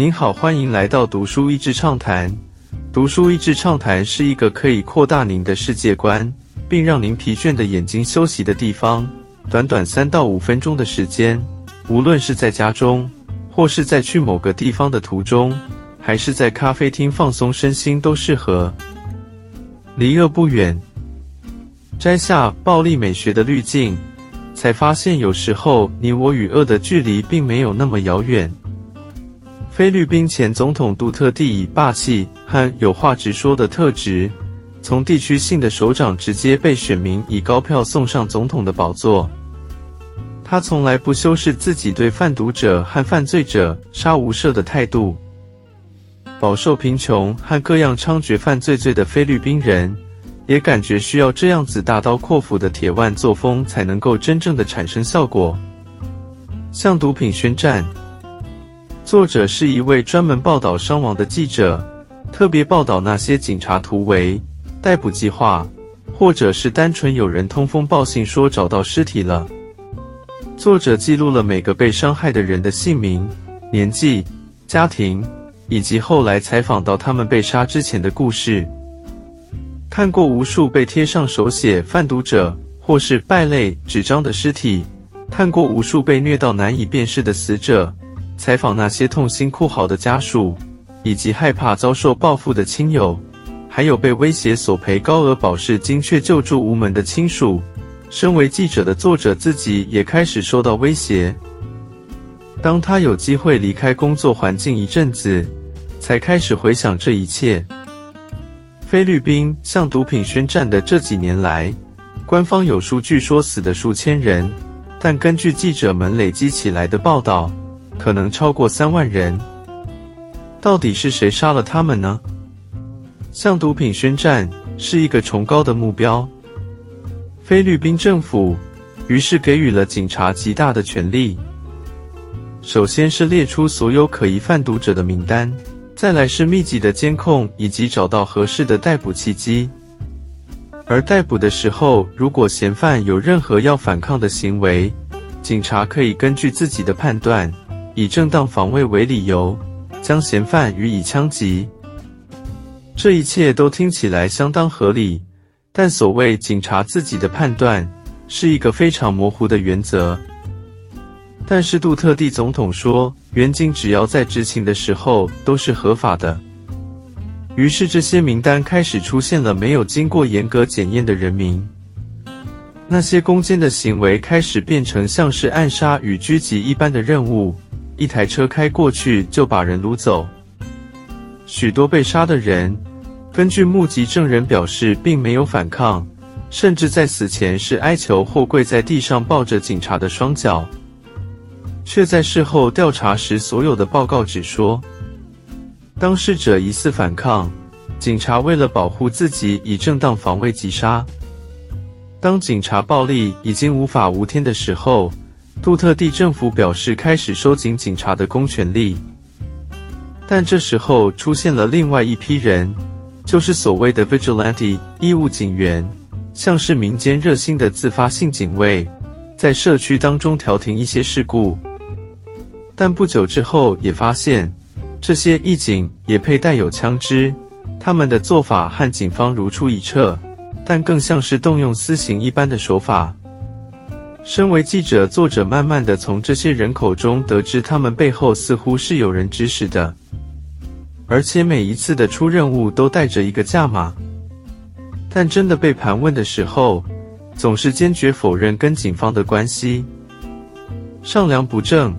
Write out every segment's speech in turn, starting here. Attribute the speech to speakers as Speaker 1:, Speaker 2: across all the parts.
Speaker 1: 您好，欢迎来到读书益智畅谈。读书益智畅谈是一个可以扩大您的世界观，并让您疲倦的眼睛休息的地方。短短三到五分钟的时间，无论是在家中，或是在去某个地方的途中，还是在咖啡厅放松身心，都适合。离恶不远，摘下暴力美学的滤镜，才发现有时候你我与恶的距离并没有那么遥远。菲律宾前总统杜特地以霸气和有话直说的特质，从地区性的首长直接被选民以高票送上总统的宝座。他从来不修饰自己对贩毒者和犯罪者杀无赦的态度。饱受贫穷和各样猖獗犯罪罪的菲律宾人，也感觉需要这样子大刀阔斧的铁腕作风，才能够真正的产生效果。向毒品宣战。作者是一位专门报道伤亡的记者，特别报道那些警察突围、逮捕计划，或者是单纯有人通风报信说找到尸体了。作者记录了每个被伤害的人的姓名、年纪、家庭，以及后来采访到他们被杀之前的故事。看过无数被贴上手写贩毒者或是败类纸张的尸体，看过无数被虐到难以辨识的死者。采访那些痛心哭嚎的家属，以及害怕遭受报复的亲友，还有被威胁索赔高额保释金却救助无门的亲属。身为记者的作者自己也开始受到威胁。当他有机会离开工作环境一阵子，才开始回想这一切。菲律宾向毒品宣战的这几年来，官方有数据说死的数千人，但根据记者们累积起来的报道。可能超过三万人，到底是谁杀了他们呢？向毒品宣战是一个崇高的目标。菲律宾政府于是给予了警察极大的权力。首先是列出所有可疑贩毒者的名单，再来是密集的监控以及找到合适的逮捕契机。而逮捕的时候，如果嫌犯有任何要反抗的行为，警察可以根据自己的判断。以正当防卫为理由，将嫌犯予以枪击。这一切都听起来相当合理，但所谓警察自己的判断是一个非常模糊的原则。但是杜特地总统说，原警只要在执勤的时候都是合法的。于是这些名单开始出现了没有经过严格检验的人名，那些攻坚的行为开始变成像是暗杀与狙击一般的任务。一台车开过去就把人掳走。许多被杀的人，根据目击证人表示，并没有反抗，甚至在死前是哀求或跪在地上抱着警察的双脚。却在事后调查时，所有的报告只说，当事者疑似反抗，警察为了保护自己，以正当防卫击杀。当警察暴力已经无法无天的时候。杜特地政府表示开始收紧警察的公权力，但这时候出现了另外一批人，就是所谓的 vigilante 义务警员，像是民间热心的自发性警卫，在社区当中调停一些事故。但不久之后也发现，这些义警也佩带有枪支，他们的做法和警方如出一辙，但更像是动用私刑一般的手法。身为记者，作者慢慢的从这些人口中得知，他们背后似乎是有人指使的，而且每一次的出任务都带着一个价码。但真的被盘问的时候，总是坚决否认跟警方的关系，上梁不正。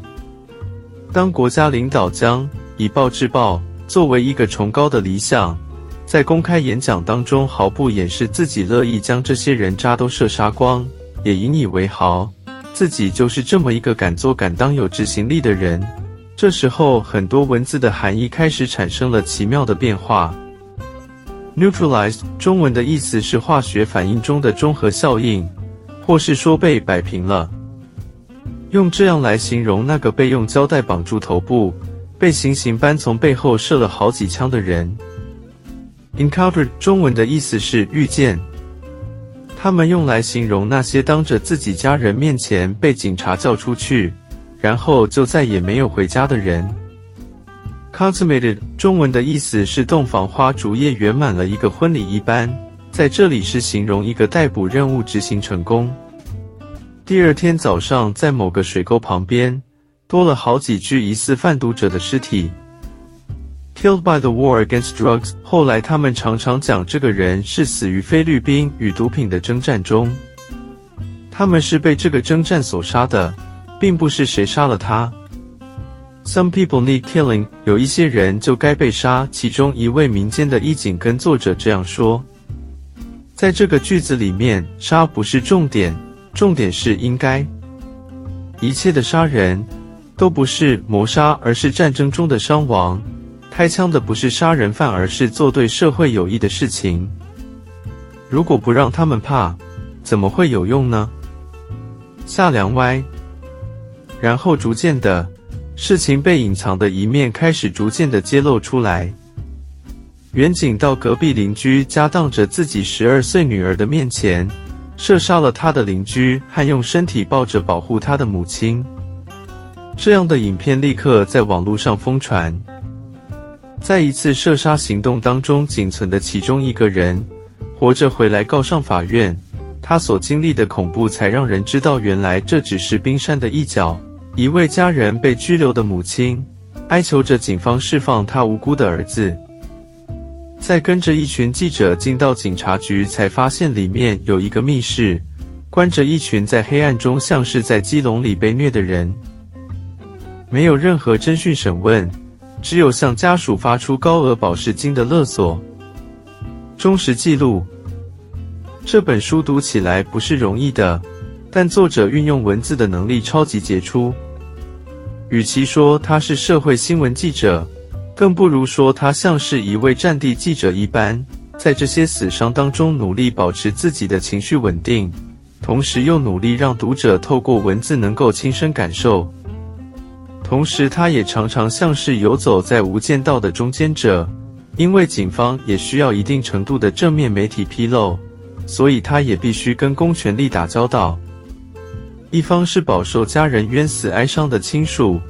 Speaker 1: 当国家领导将以暴制暴作为一个崇高的理想，在公开演讲当中毫不掩饰自己乐意将这些人渣都射杀光。也引以为豪，自己就是这么一个敢做敢当、有执行力的人。这时候，很多文字的含义开始产生了奇妙的变化。Neutralized 中文的意思是化学反应中的中和效应，或是说被摆平了。用这样来形容那个被用胶带绑住头部，被行刑般从背后射了好几枪的人。Encountered 中文的意思是遇见。他们用来形容那些当着自己家人面前被警察叫出去，然后就再也没有回家的人。Consummated 中文的意思是洞房花烛夜圆满了一个婚礼一般，在这里是形容一个逮捕任务执行成功。第二天早上，在某个水沟旁边，多了好几具疑似贩毒者的尸体。Killed by the war against drugs。后来他们常常讲这个人是死于菲律宾与毒品的征战中。他们是被这个征战所杀的，并不是谁杀了他。Some people need killing，有一些人就该被杀。其中一位民间的义警跟作者这样说：在这个句子里面，杀不是重点，重点是应该。一切的杀人都不是谋杀，而是战争中的伤亡。开枪的不是杀人犯，而是做对社会有益的事情。如果不让他们怕，怎么会有用呢？下梁歪，然后逐渐的。事情被隐藏的一面开始逐渐的揭露出来。远景到隔壁邻居家，当着自己十二岁女儿的面前，射杀了他的邻居，还用身体抱着保护他的母亲。这样的影片立刻在网络上疯传。在一次射杀行动当中，仅存的其中一个人活着回来告上法院，他所经历的恐怖才让人知道，原来这只是冰山的一角。一位家人被拘留的母亲哀求着警方释放他无辜的儿子，在跟着一群记者进到警察局，才发现里面有一个密室，关着一群在黑暗中像是在鸡笼里被虐的人，没有任何侦讯审问，只有向家属发出高额保释金的勒索。忠实记录，这本书读起来不是容易的。但作者运用文字的能力超级杰出。与其说他是社会新闻记者，更不如说他像是一位战地记者一般，在这些死伤当中努力保持自己的情绪稳定，同时又努力让读者透过文字能够亲身感受。同时，他也常常像是游走在无间道的中间者，因为警方也需要一定程度的正面媒体披露，所以他也必须跟公权力打交道。一方是饱受家人冤死哀伤的亲属，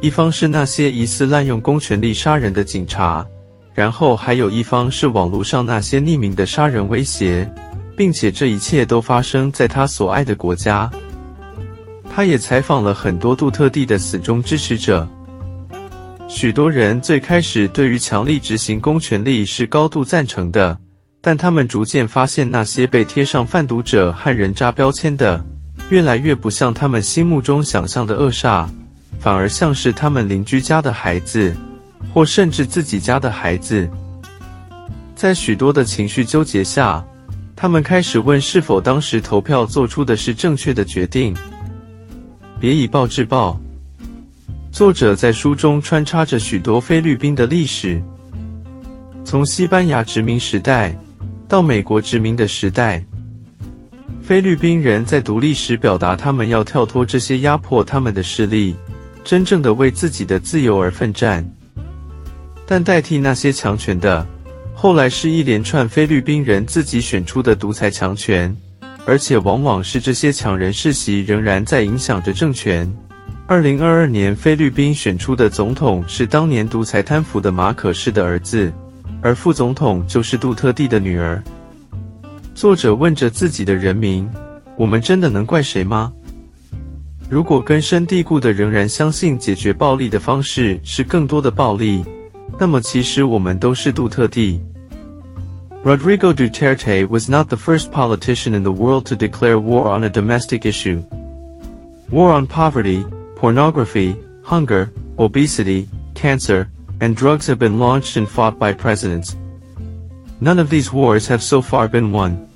Speaker 1: 一方是那些疑似滥用公权力杀人的警察，然后还有一方是网络上那些匿名的杀人威胁，并且这一切都发生在他所爱的国家。他也采访了很多杜特地的死忠支持者，许多人最开始对于强力执行公权力是高度赞成的，但他们逐渐发现那些被贴上贩毒者和人渣标签的。越来越不像他们心目中想象的恶煞，反而像是他们邻居家的孩子，或甚至自己家的孩子。在许多的情绪纠结下，他们开始问是否当时投票做出的是正确的决定。别以暴制暴。作者在书中穿插着许多菲律宾的历史，从西班牙殖民时代到美国殖民的时代。菲律宾人在独立时表达，他们要跳脱这些压迫他们的势力，真正的为自己的自由而奋战。但代替那些强权的，后来是一连串菲律宾人自己选出的独裁强权，而且往往是这些强人世袭仍然在影响着政权。二零二二年，菲律宾选出的总统是当年独裁贪腐的马可士的儿子，而副总统就是杜特地的女儿。作者问着自己的人民：“我们真的能怪谁吗？如果根深蒂固的仍然相信解决暴力的方式是更多的暴力，那么其实我们都是杜特地。” Rodrigo Duterte was not the first politician in the world to declare war on a domestic issue. War on poverty, pornography, hunger, obesity, cancer, and drugs have been launched and fought by presidents. None of these wars have so far been won.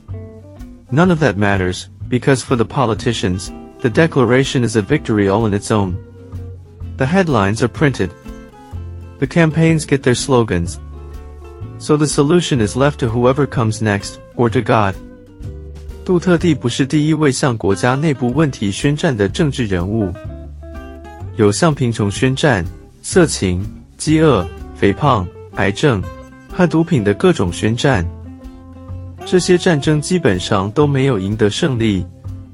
Speaker 1: None of that matters, because for the politicians, the declaration is a victory all in its own. The headlines are printed. The campaigns get their slogans. So the solution is left to whoever comes next, or to God. 杜特地不是第一位向国家内部问题宣战的政治人物，有向贫穷宣战、色情、饥饿、肥胖、癌症和毒品的各种宣战。这些战争基本上都没有赢得胜利，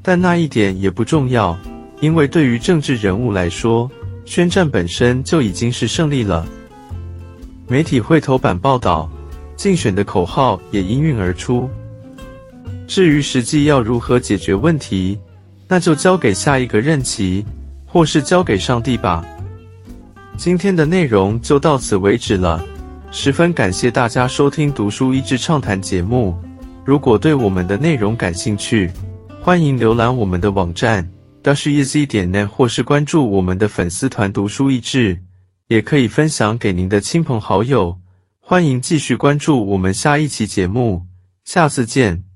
Speaker 1: 但那一点也不重要，因为对于政治人物来说，宣战本身就已经是胜利了。媒体会头版报道，竞选的口号也应运而出。至于实际要如何解决问题，那就交给下一个任期，或是交给上帝吧。今天的内容就到此为止了，十分感谢大家收听《读书益智畅谈》节目。如果对我们的内容感兴趣，欢迎浏览我们的网站 dashiz 点 net，或是关注我们的粉丝团“读书益智”，也可以分享给您的亲朋好友。欢迎继续关注我们下一期节目，下次见。